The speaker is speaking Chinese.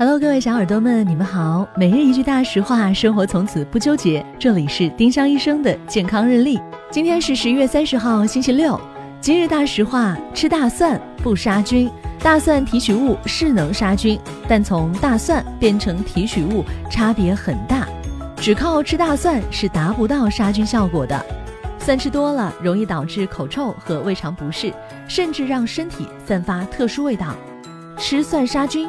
Hello，各位小耳朵们，你们好。每日一句大实话，生活从此不纠结。这里是丁香医生的健康日历。今天是十一月三十号，星期六。今日大实话：吃大蒜不杀菌。大蒜提取物是能杀菌，但从大蒜变成提取物差别很大，只靠吃大蒜是达不到杀菌效果的。蒜吃多了容易导致口臭和胃肠不适，甚至让身体散发特殊味道。吃蒜杀菌？